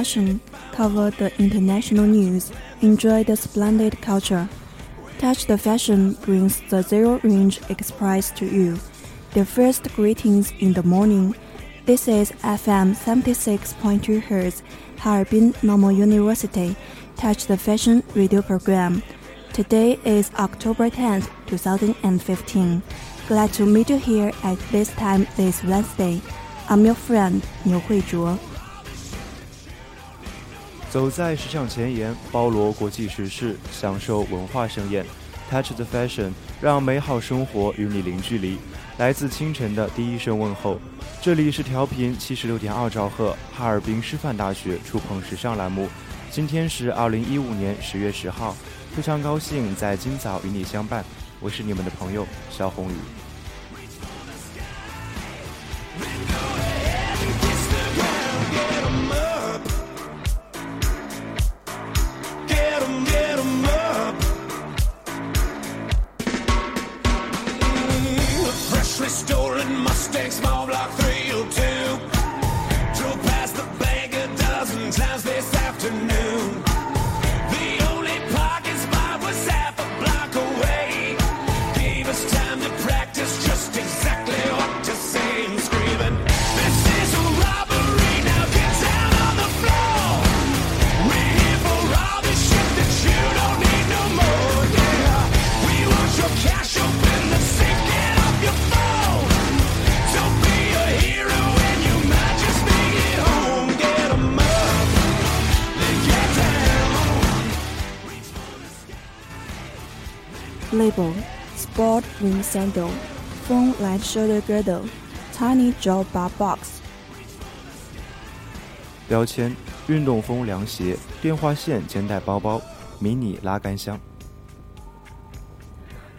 discussion, cover the international news, enjoy the splendid culture. Touch the Fashion brings the Zero Range Express to you. The first greetings in the morning. This is FM 76.2 Hz, Harbin Normal University. Touch the Fashion radio program. Today is October 10th, 2015. Glad to meet you here at this time this Wednesday. I'm your friend, Niu Huizhuo. 走在时尚前沿，包罗国际时事，享受文化盛宴。Touch the fashion，让美好生活与你零距离。来自清晨的第一声问候，这里是调频七十六点二兆赫，哈尔滨师范大学触碰时尚栏目。今天是二零一五年十月十号，非常高兴在今早与你相伴。我是你们的朋友肖宏宇。Sandal Foam Light Shoulder Girdle Tiny Jaw Bar Box 标签运动风凉鞋电话线肩带包包迷你拉杆箱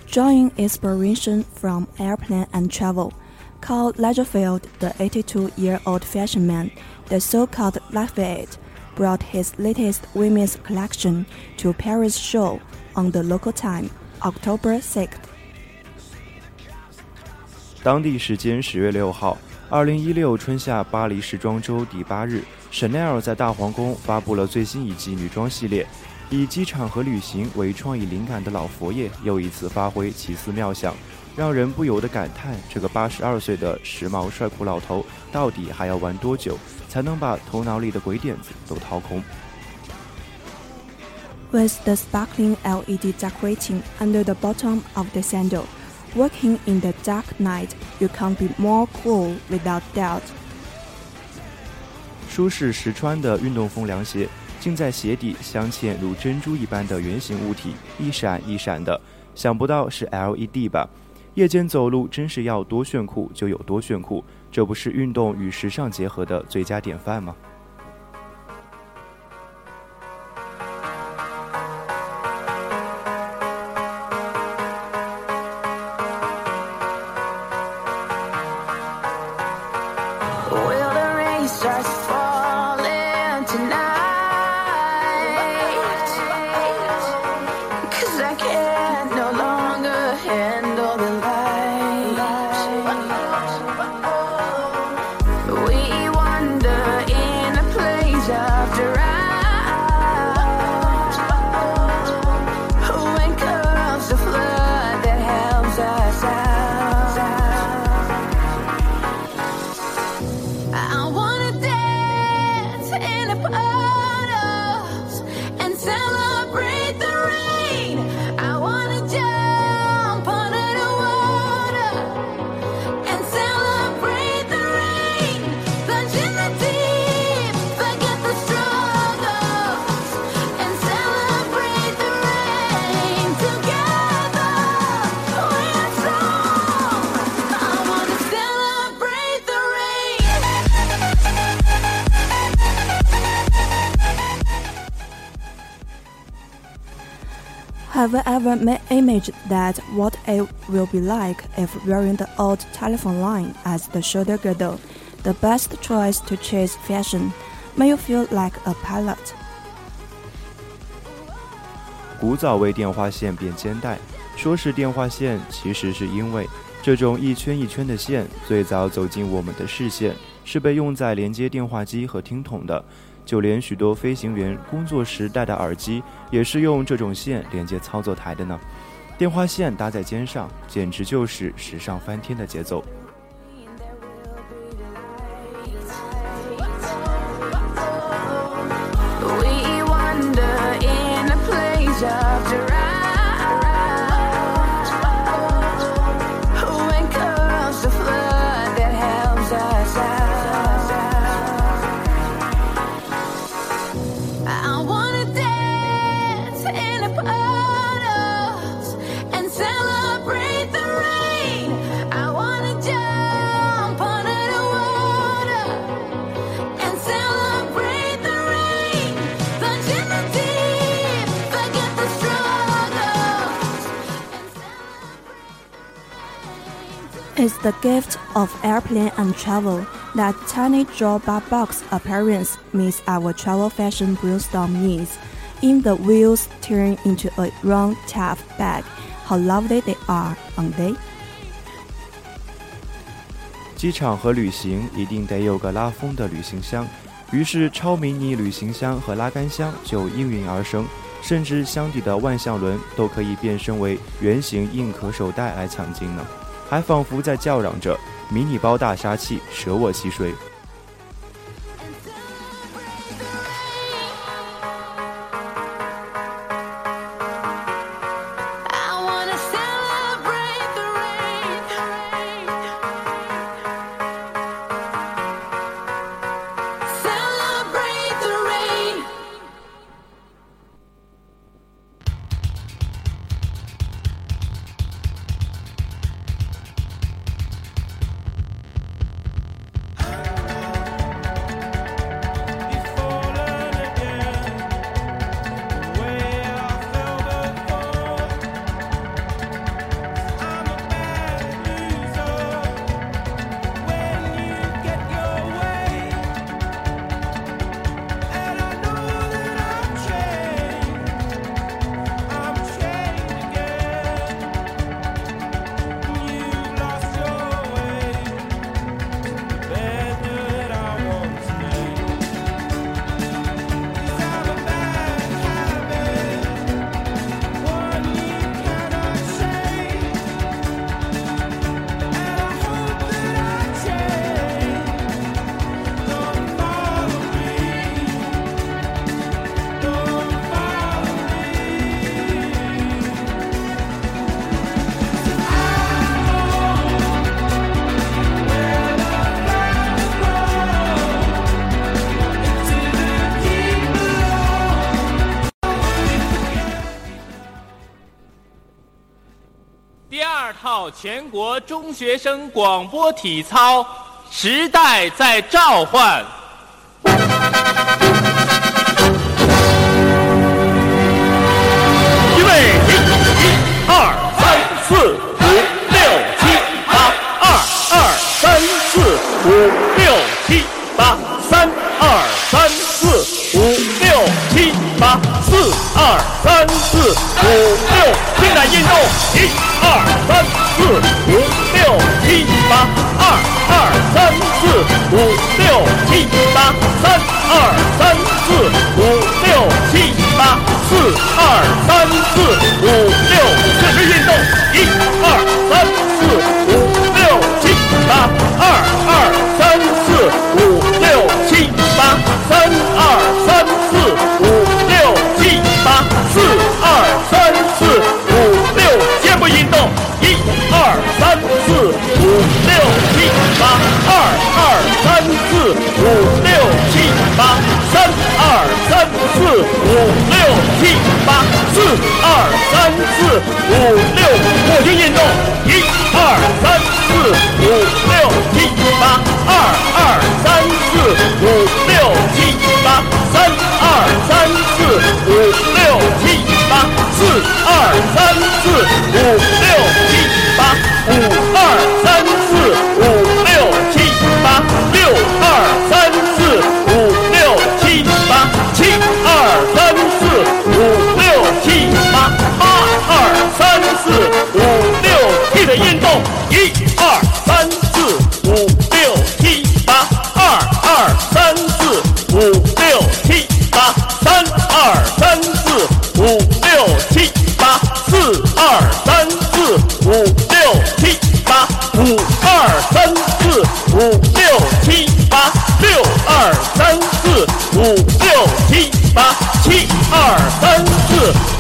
Drawing inspiration from airplane and travel Carl Lagerfeld, the 82-year-old fashion man, the so-called Lafayette, brought his latest women's collection to Paris show on the local time October 6th。 当地时间十月六号，二零一六春夏巴黎时装周第八日，Chanel 在大皇宫发布了最新一季女装系列。以机场和旅行为创意灵感的老佛爷又一次发挥奇思妙想，让人不由得感叹：这个八十二岁的时髦帅酷老头，到底还要玩多久，才能把头脑里的鬼点子都掏空？with the sparkling LED decorating under the bottom of the sandal. Working in the dark night, you can't be more cool without doubt. 舒适实穿的运动风凉鞋，竟在鞋底镶嵌如珍珠一般的圆形物体，一闪一闪的。想不到是 LED 吧？夜间走路真是要多炫酷就有多炫酷，这不是运动与时尚结合的最佳典范吗 ？Have you ever imagined that what it will be like if wearing the old telephone line as the shoulder girdle, the best choice to chase fashion? May you feel like a pilot? 古早为电话线变肩带，说是电话线，其实是因为这种一圈一圈的线最早走进我们的视线，是被用在连接电话机和听筒的。 就连许多飞行员工作时戴的耳机，也是用这种线连接操作台的呢。电话线搭在肩上，简直就是时尚翻天的节奏。is the gift of airplane and travel. That tiny drawbar box appearance meets our travel fashion brainstorm needs. In the wheels turn into a round tap bag. How lovely they are, aren't they? 机场和旅行一定得有个拉风的旅行箱，于是超迷你旅行箱和拉杆箱就应运而生，甚至箱底的万向轮都可以变身为圆形硬壳手袋来抢镜呢。 还仿佛在叫嚷着：“迷你包大杀器，舍我其谁！”全国中学生广播体操，时代在召唤。预备，一、二、三、四、五、六、七、八，二、二、三、四、五、六、七、八，三、二、三、四、五、六、七、八，四、二、三、四、五、六，进来运动，一、四、五、六、七、八，三、二、三、四、五、六、七、八，四、二、三、四、五、六，四肢运动，一、二、三、四、五、六、七、八，二、二、三、四、五、六、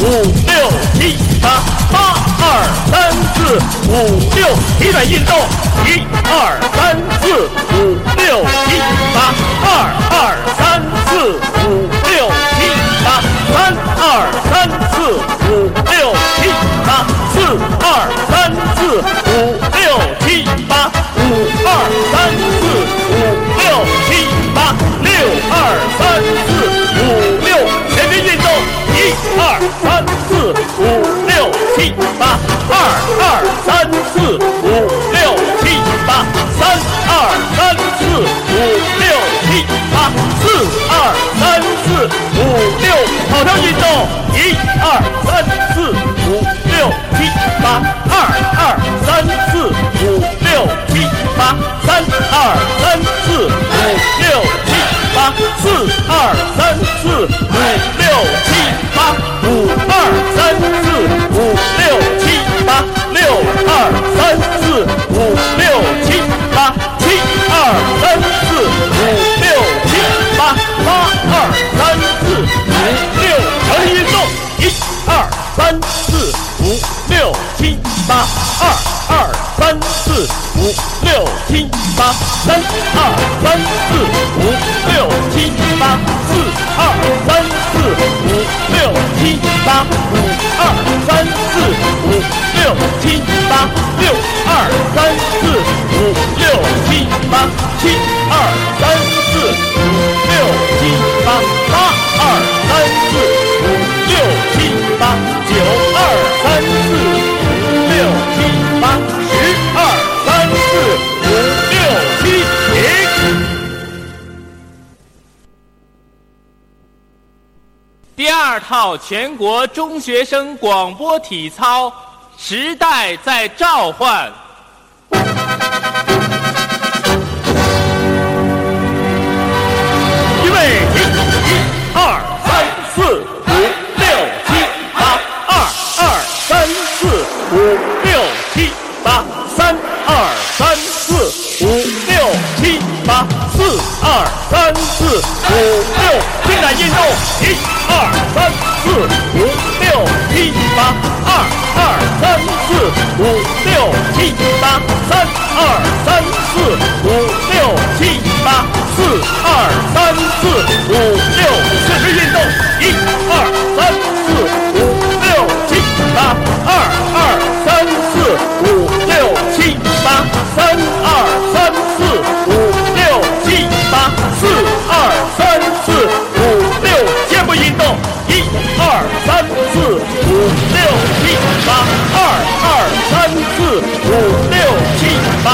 五、六、七、八，八、二、三、四、五、六，体转运动，一、二、要运动，一、二、三、四、五、六、七、八，二、二、三、四、五、六、七、八，三、二、三、四、五、六、七、八，四、二、三、四、五、六、八，三、二、三、四、五、全国中学生广播体操，时代在召唤。预备，一、二、三、四、五、六、七、八，二、二、三、四、五、六、七、八，三、二、三、四、五、六、七、八，四、二、三、四、五、六，运动，一、二、三、四、五、六、七、八，二、二、三、四、五、六、七、八，三、二、三、四、五、六、七、八，四、二、三、四、五、六，四肢运动，一、二、三、四、五、六、七、八，二、二、三、四、五、八二二三四五六七八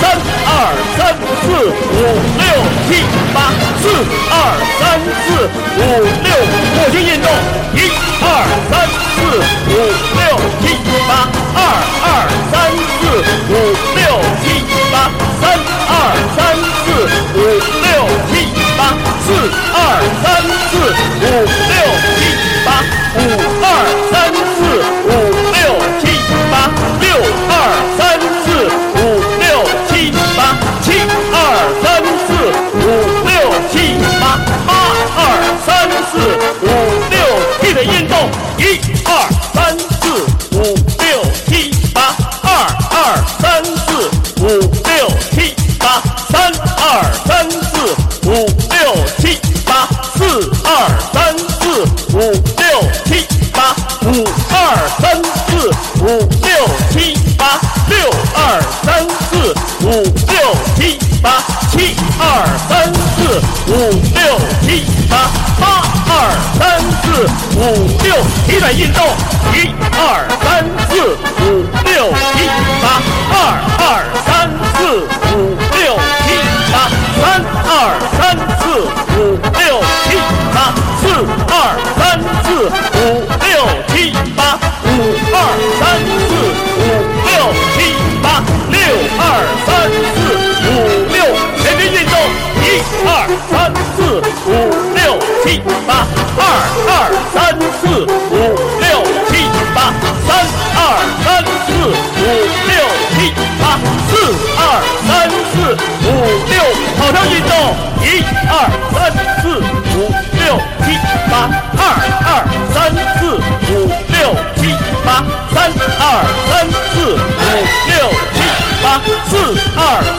三二三四五六七八四二三四五六扩胸运动一二三四五六七八二二三四五六七八三二三四五六七八四二三四五八七二三四五六七八八二三四五六体转运动一二三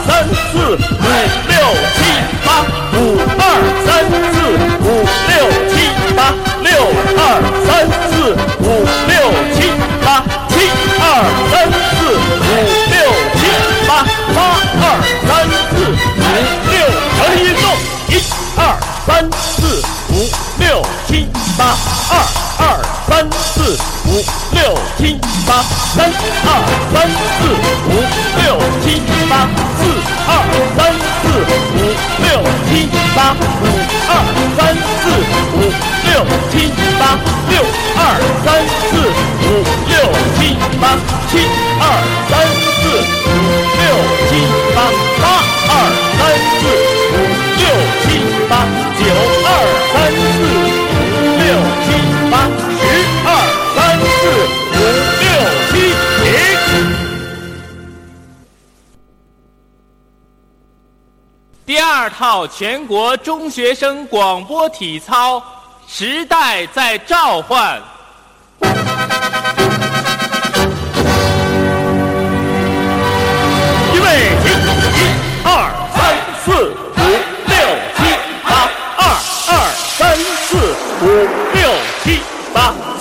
三四五六七八五。全国中学生广播体操，时代在召唤。预备起！一、二、三、四、五、六、七、八。二、二、三、四、五、六、七、八。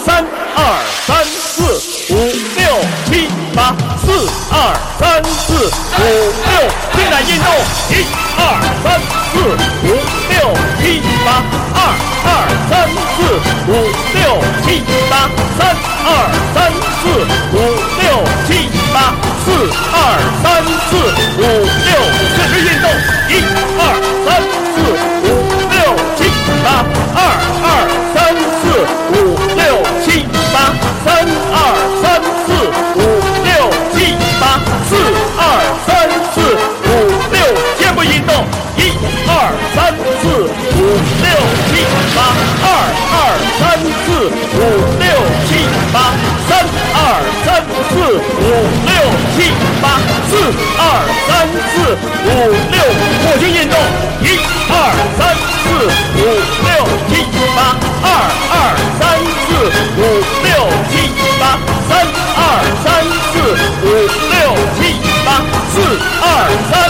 三、二、三、四、五、六、七、八。四、二、三、四、五、六。开展运动！一。二三四五六七八三二三四五六七八四二三四五五六扩胸运动一二三四五六七八二二三四五六七八三二三四五六七八四二三。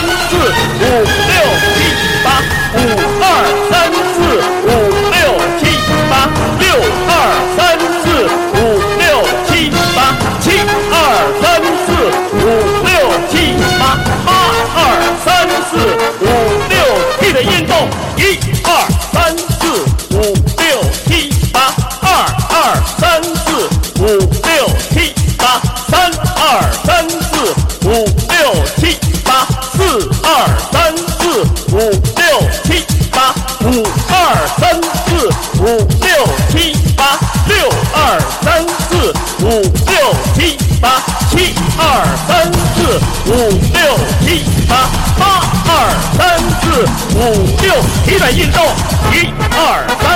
五六，一百运动，一二三。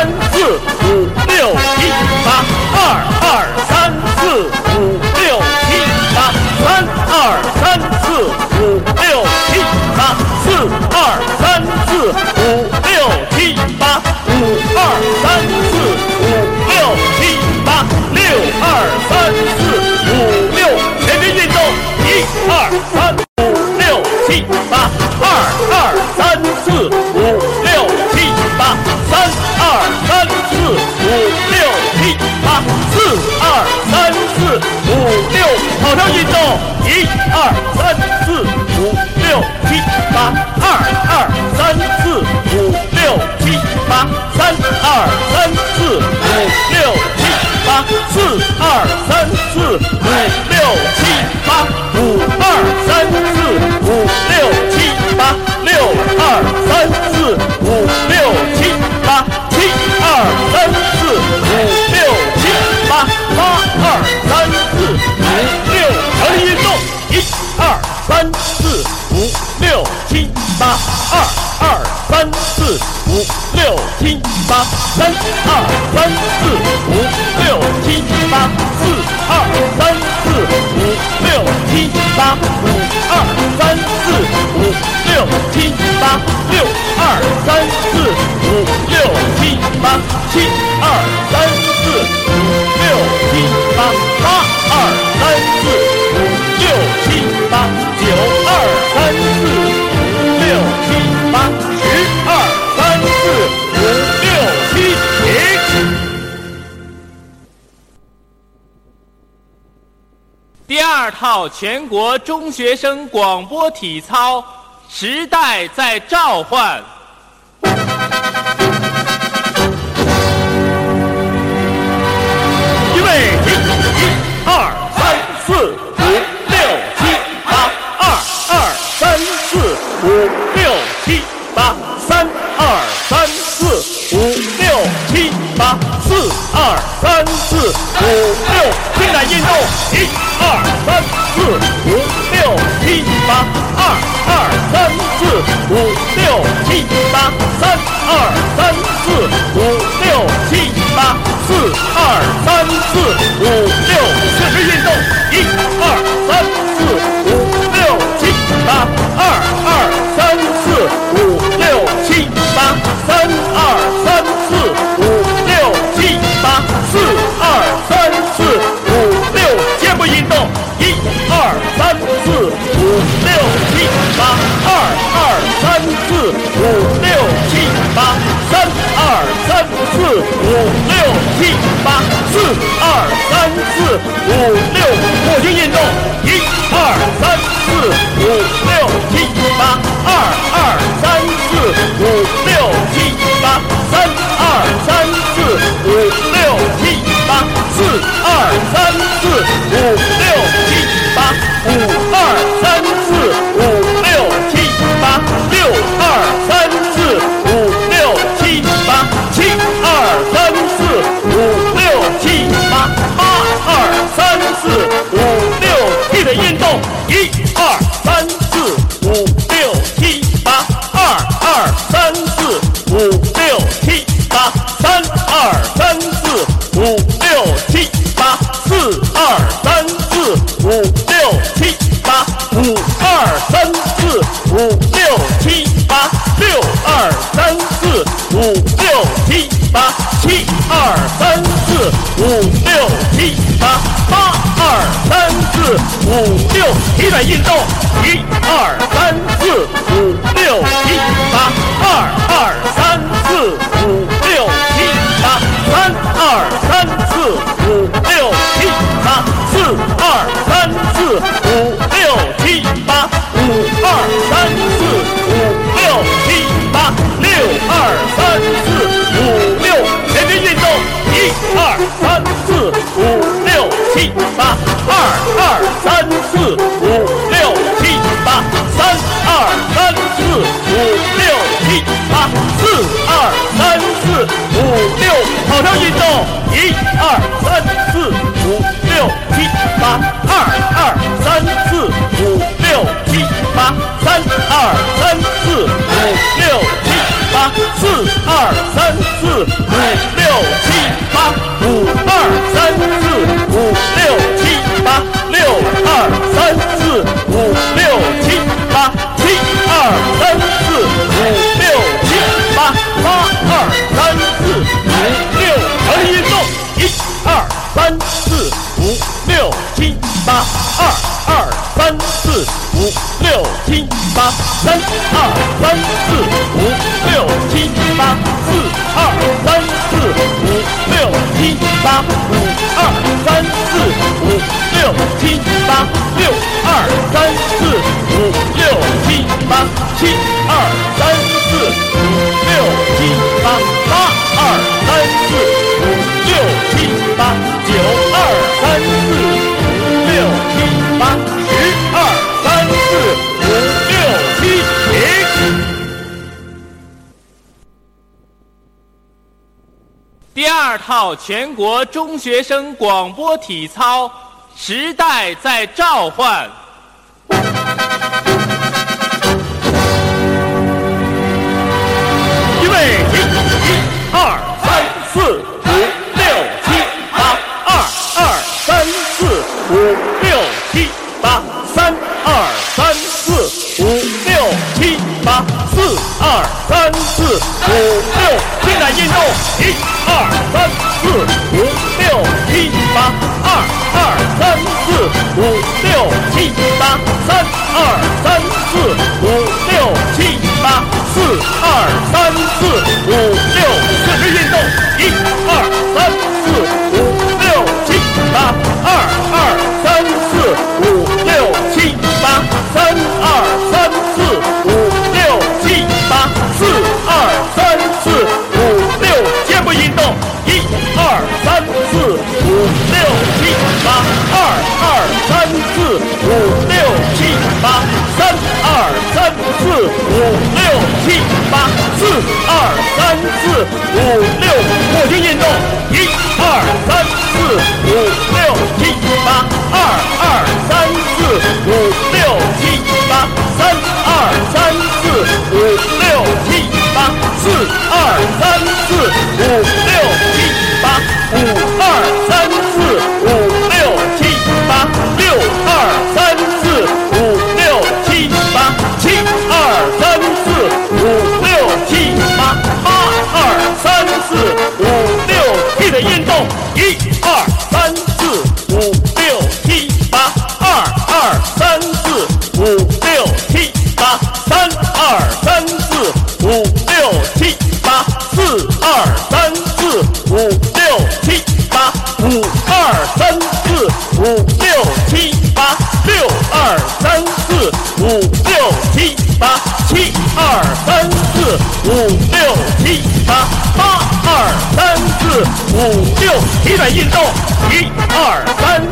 八二二三四五六七八三二三四五六七八四二三四五六七八五二三四五二三四五六七八六二三四五六七八七二三号全国中学生广播体操时代在召唤，预备，一二三四五六七八，二二三四五六七八，三二三四五六七八，四二三四五六。伸展运动一二三四五六七八二二三四五六七八三二三四五六七八四二三四五六伸展运动一二三四五六七八二二三四五四五六扩胸运动一二三四五六七八二二三四五六七八三二三四五六七八四。全国中学生广播体操时代在召唤。预备起一二三四五六七八二二三四五六七八三二三四五六七八四二三四五六七在运动一三二三。四五六扩胸运动一二三四五六七八二二三四五六七八三二三四五六七八四二三四五六二三四五六七八七二三四五六七八八二三四五六体转运动一二三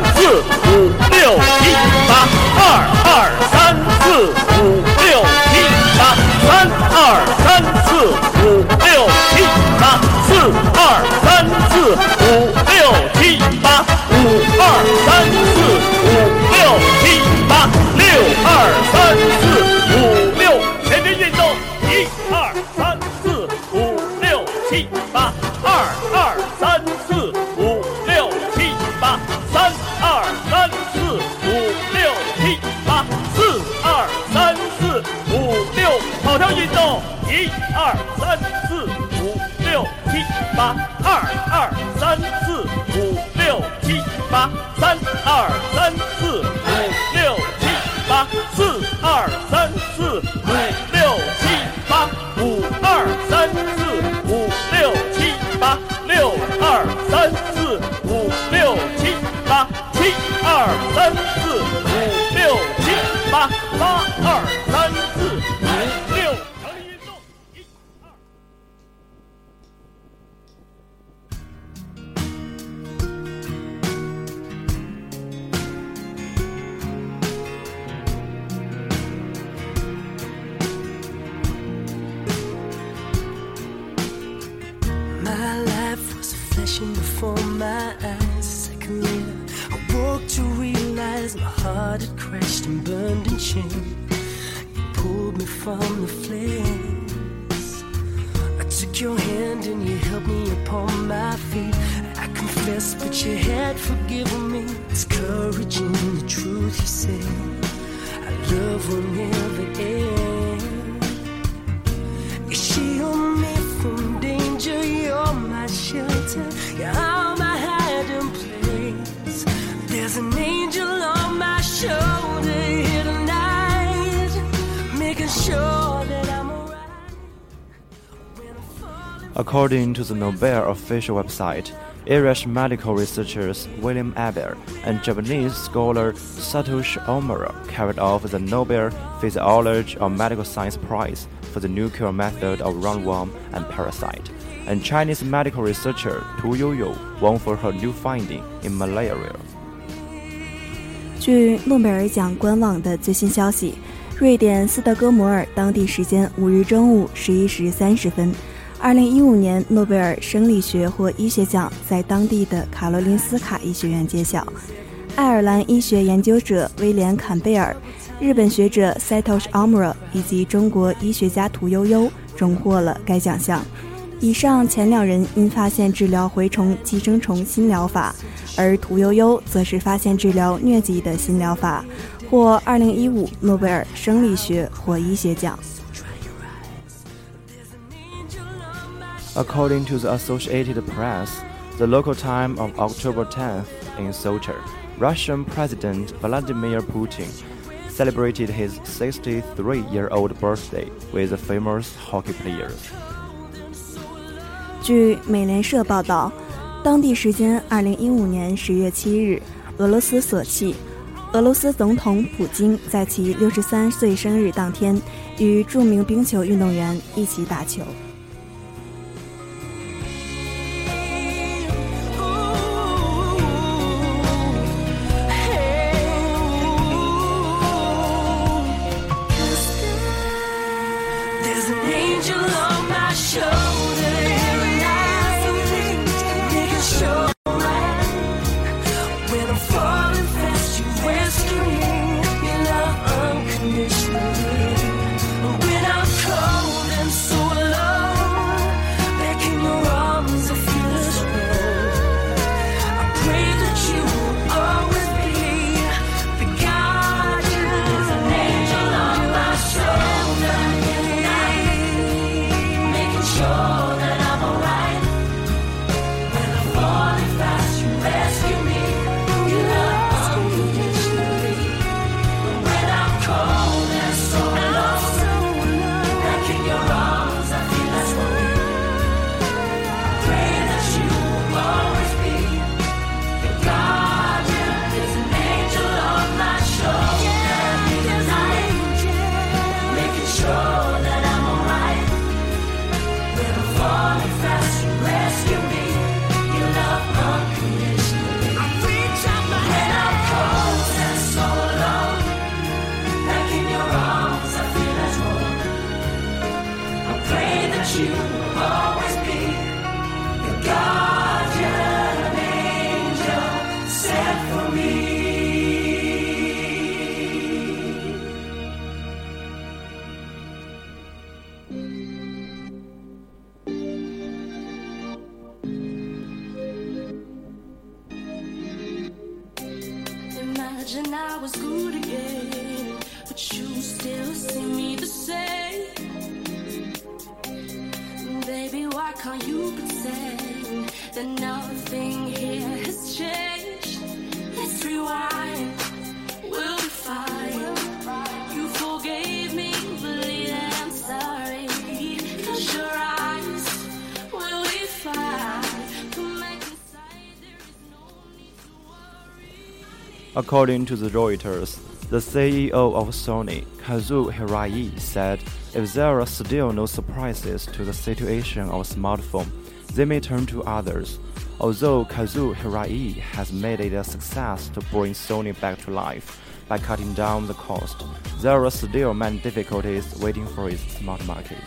My life was flashing before my eyes. A second later, I woke to realize my heart had crashed and burned in shame. You pulled me from the flames. I took your hand and you held me upon my feet. I confess, but you had forgiven me. It's courage in the truth you say. Our love will never end. shelter. You're all my hiding place. There's an angel on my shoulder here tonight, making sure that I'm alright. According to the Nobel official website, Irish medical researchers William Aber and Japanese scholar Satoshi Omura carried off the Nobel Physiology or Medical Science Prize for the nuclear method of roundworm and parasite. And Chinese medical researcher Tu Youyou won for her new finding in malaria. 据诺贝尔奖官网的最新消息，瑞典斯德哥摩尔当地时间五日中午十一时三十分。二零一五年诺贝尔生理学或医学奖在当地的卡罗林斯卡医学院揭晓，爱尔兰医学研究者威廉·坎贝尔、日本学者 Satoshi Omura 以及中国医学家屠呦呦荣获了该奖项。以上前两人因发现治疗蛔虫寄生虫新疗法，而屠呦呦则是发现治疗疟疾的新疗法，获二零一五诺贝尔生理学或医学奖。According to the Associated Press, the local time of October 10th in Sochi, Russian President Vladimir Putin celebrated his 63-year-old birthday with the famous hockey players. 据美联社报道，当地时间二零一五年十月七日，俄罗斯索契，俄罗斯总统普京在其六十三岁生日当天，与著名冰球运动员一起打球。According to the Reuters, the CEO of Sony, Kazuo Hirai, said if there are still no surprises to the situation of smartphone, they may turn to others. Although Kazuo Hirai has made it a success to bring Sony back to life by cutting down the cost, there are still many difficulties waiting for its smart market.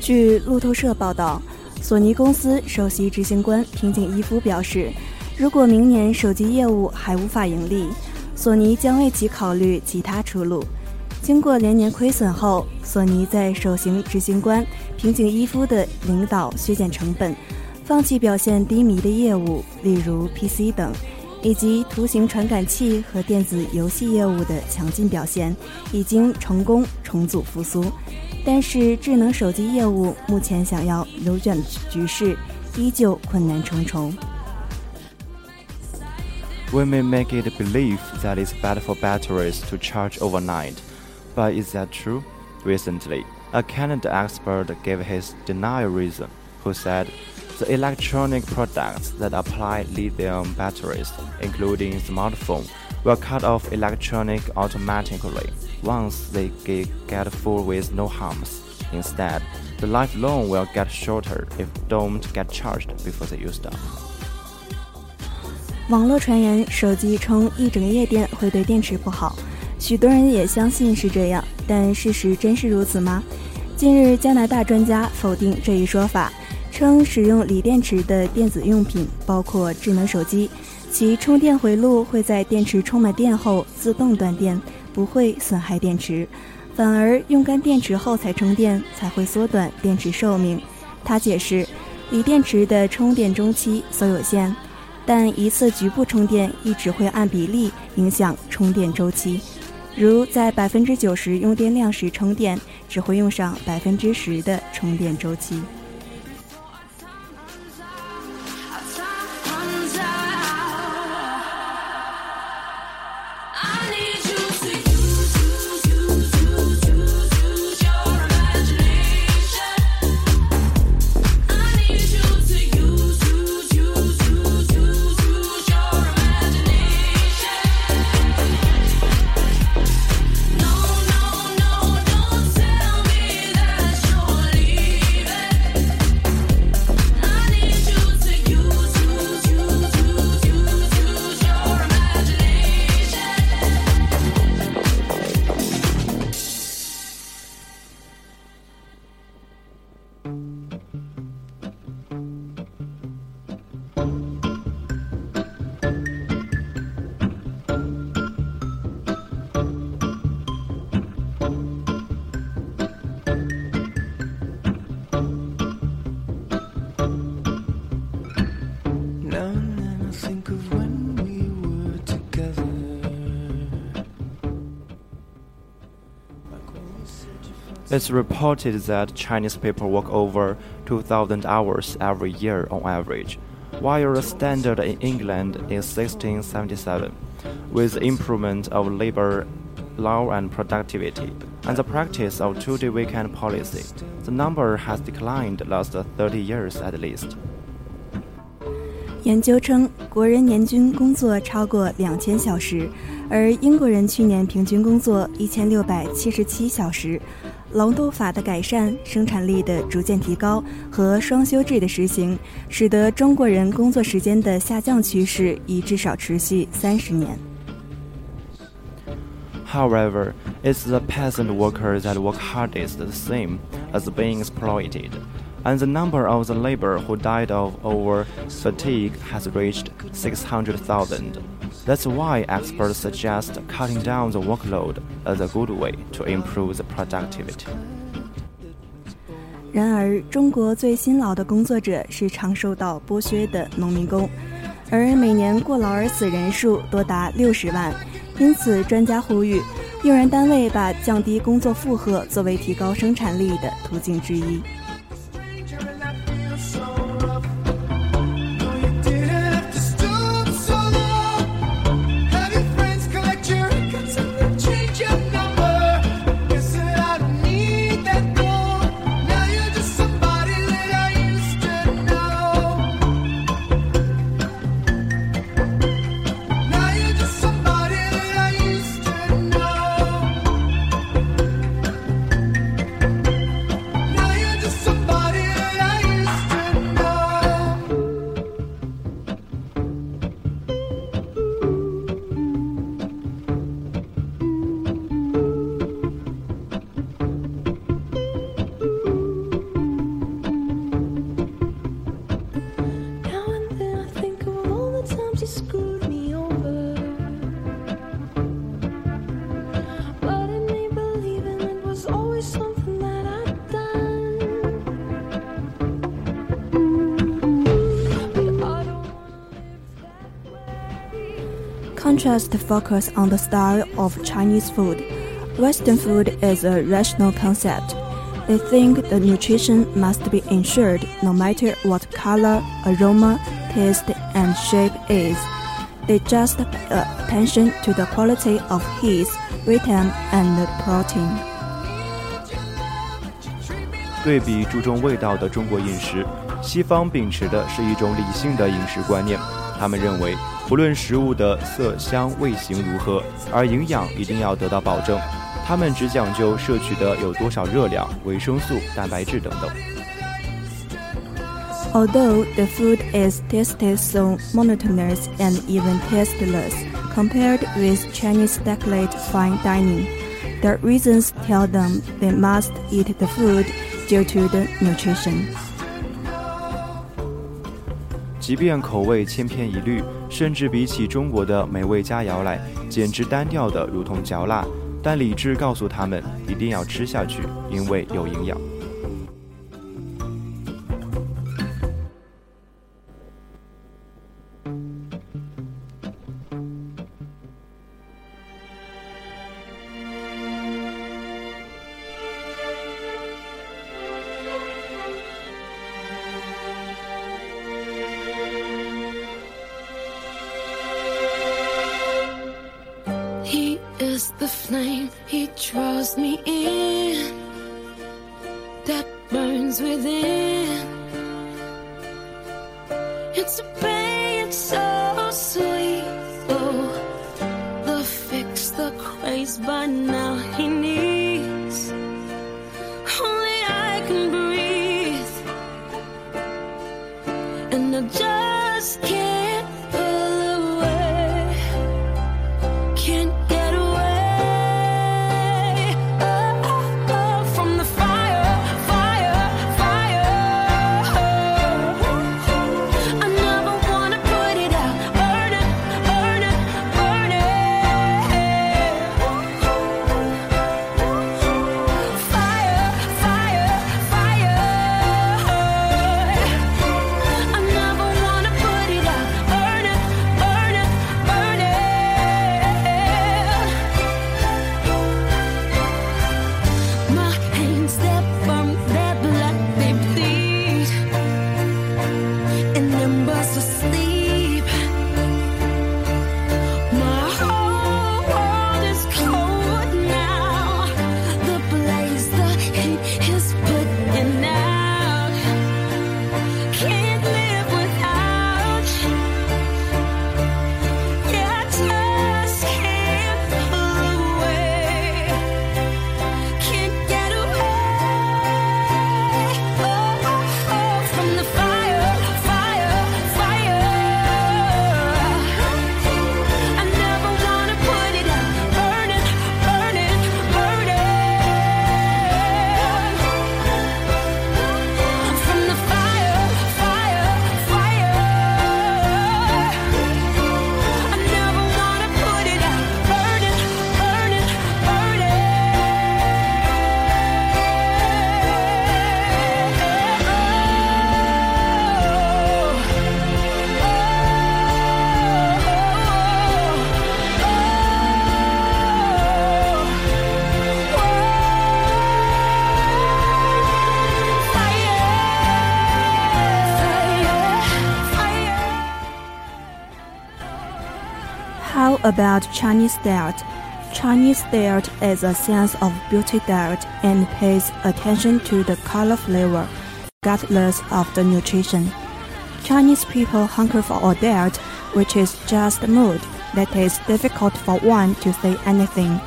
据路透社报道，索尼公司首席执行官平井一夫表示， 如果明年手机业务还无法盈利，索尼将为其考虑其他出路。经过连年亏损后，索尼在首席执行官平井一夫的领导削减成本，放弃表现低迷的业务，例如 PC 等，以及图形传感器和电子游戏业务的强劲表现，已经成功重组复苏。但是智能手机业务目前想要扭转局势，依旧困难重重。We may make it believe that it's bad for batteries to charge overnight, but is that true? Recently, A Canada expert gave his denial reason, who said the electronic products that apply lithium batteries, including smartphone, will cut off electronic automatically once they get full with no harms. Instead, the lifelong will get shorter if don't get charged before they use up. 网络传言手机充一整夜电会对电池不好，许多人也相信是这样，但事实真是如此吗？近日，加拿大专家否定这一说法，称使用锂电池的电子用品，包括智能手机，其充电回路会在电池充满电后自动断电，不会损害电池，反而用干电池后才充电才会缩短电池寿命。他解释，锂电池的充电周期所有限。但一次局部充电一直会按比例影响充电周期，如在百分之九十用电量时充电，只会用上百分之十的充电周期。It's reported that Chinese people work over 2,000 hours every year on average, while the standard in England is 1677. With improvement of labor law and productivity, and the practice of two-day weekend policy, the number has declined last 30 years at least. 研究称，国人年均工作超过两千小时，而英国人去年平均工作一千六百七十七小时。 劳动法的改善、生产力的逐渐提高和双休制的实行，使得中国人工作时间的下降趋势已至少持续三十年。However, it's the peasant workers that work hardest the same as being exploited, and the number of the labor who died of over fatigue has reached 600,000. That's why experts suggest cutting down the workload as a good way to improve the productivity. 然而，中国最辛劳的工作者是常受到剥削的农民工，而每年过劳而死人数多达六十万。因此，专家呼吁，用人单位把降低工作负荷作为提高生产力的途径之一。 Contrast focus on the style of Chinese food. Western food is a rational concept. They think the nutrition must be ensured no matter what color, aroma, taste, and shape is. They just pay attention to the quality of heat, vitamin, and protein. 对比注重味道的中国饮食，西方秉持的是一种理性的饮食观念。他们认为， 不论食物的色香味形如何，而营养一定要得到保证。他们只讲究摄取的有多少热量、维生素、蛋白质等等。Although the food is tasted so monotonous and even tasteless compared with Chinese decorate fine dining, the reasons tell them they must eat the food due to the nutrition. 即便口味千篇一律，甚至比起中国的美味佳肴来，简直单调的如同嚼蜡，但理智告诉他们一定要吃下去，因为有营养。about Chinese diet? Chinese diet is a sense of beauty diet and pays attention to the color flavor, regardless of the nutrition. Chinese people hunker for a diet which is just mood that is difficult for one to say anything.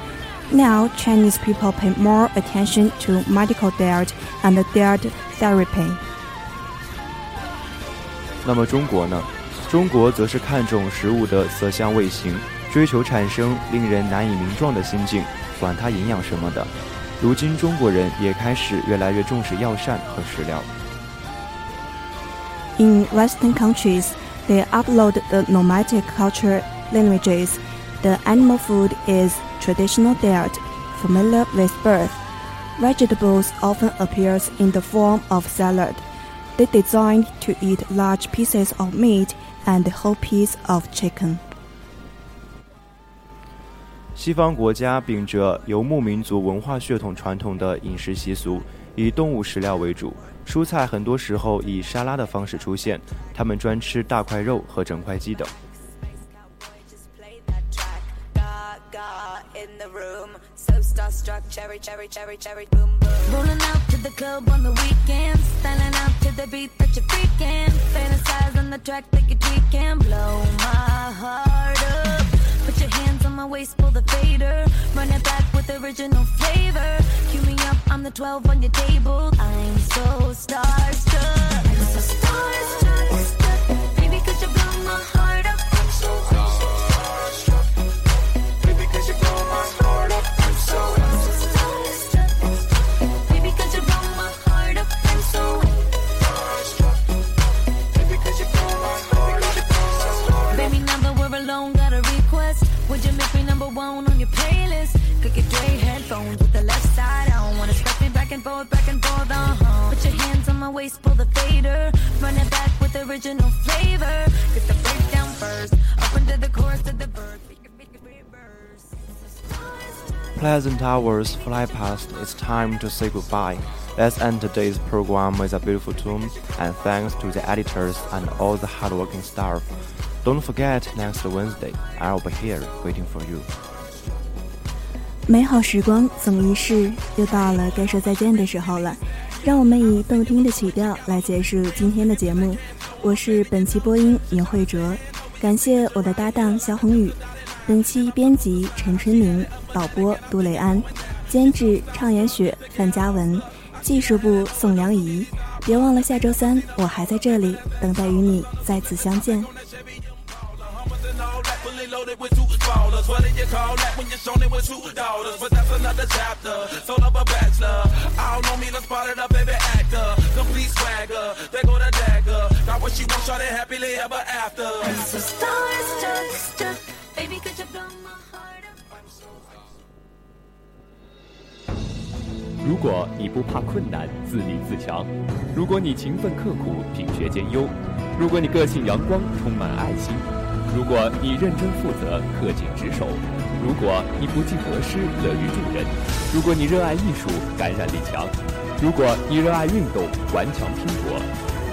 Now, Chinese people pay more attention to medical diet and diet therapy. 那么中国呢？中国则是看重食物的色香味形， 追求产生令人难以名状的心境，管它营养什么的。如今中国人也开始越来越重视药膳和食疗。 In Western countries, they upload the nomadic culture languages. The animal food is traditional diet, familiar with birth. Vegetables often appears in the form of salad. They designed to eat large pieces of meat and whole piece of chicken. 西方国家秉着游牧民族文化血统传统的饮食习俗，以动物食料为主，蔬菜很多时候以沙拉的方式出现。他们专吃大块肉和整块鸡等。Put your hands on my waist, pull the fader. Run it back with original flavor. Cue me up, I'm the 12 on your table. I'm so starstruck. I'm so starstruck. Baby, could you blow my heart up? I'm so Pleasant hours fly past, it's time to say goodbye. Let's end today's program with a beautiful tune, and thanks to the editors and all the hardworking staff. Don't forget, next Wednesday, I'll be here waiting for you. 美好时光总易逝，又到了该说再见的时候了。让我们以动听的曲调来结束今天的节目。我是本期播音尹慧哲，感谢我的搭档肖宏宇。本期编辑陈春宁， 导播杜雷安，监制畅言雪、范嘉文，技术部宋良仪。别忘了下周三我还在这里等待与你再次相见。and all that fully loaded with two ballers. What do you call that when you're shown it with two daughters? But that's another chapter. Soul of a bachelor. I don't know me, let's spot it up, baby actor. Complete swagger. There go the dagger. Got what she wants, shot it happily ever after. I'm so starstruck, struck. Baby, could you blow my 如果你不怕困难，自立自强；如果你勤奋刻苦，品学兼优；如果你个性阳光，充满爱心；如果你认真负责，恪尽职守；如果你不计得失，乐于助人；如果你热爱艺术，感染力强；如果你热爱运动，顽强拼搏；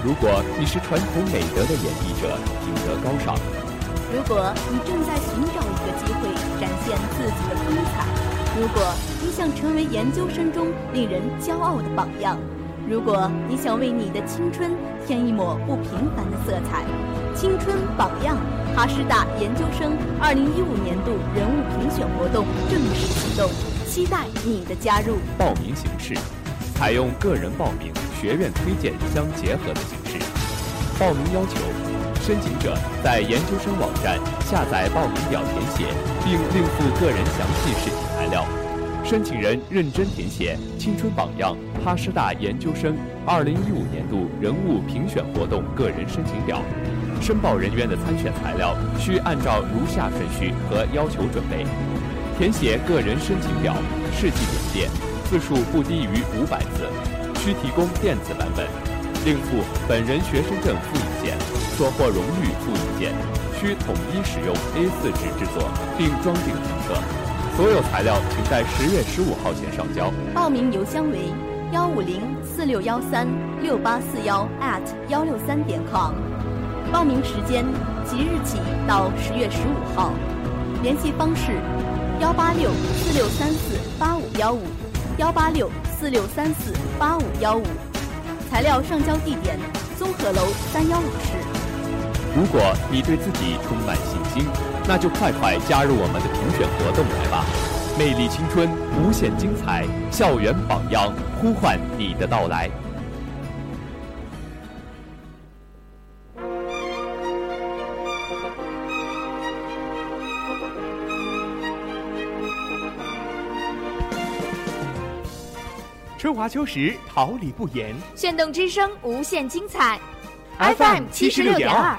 如果你是传统美德的演绎者，品德高尚；如果你正在寻找一个机会展现自己的风采；如果想成为研究生中令人骄傲的榜样；如果你想为你的青春添一抹不平凡的色彩，青春榜样哈师大研究生2015年度人物评选活动正式启动，期待你的加入。报名形式采用个人报名、学院推荐相结合的形式。报名要求：申请者在研究生网站下载报名表填写，并另附个人详细试题材料。申请人认真填写“青春榜样”哈师大研究生2015年度人物评选活动个人申请表。申报人员的参选材料需按照如下顺序和要求准备：填写个人申请表，事迹简介，字数不低于五百字，需提供电子版本，另附本人学生证复印件、所获荣誉复印件，需统一使用 A4 纸制作，并装订成册。所有材料请在十月十五号前上交。报名邮箱为幺五零四六幺三六八四幺 at 幺六三点 com。报名时间即日起到十月十五号，联系方式幺八六四六三四八五幺五幺八六四六三四八五幺五。材料上交地点：综合楼三幺五室。如果你对自己充满信心，那就快快加入我们的评选活动来吧！魅力青春，无限精彩，校园榜样呼唤你的到来。春华秋实，桃李不言。炫动之声，无限精彩。FM 七十六点二。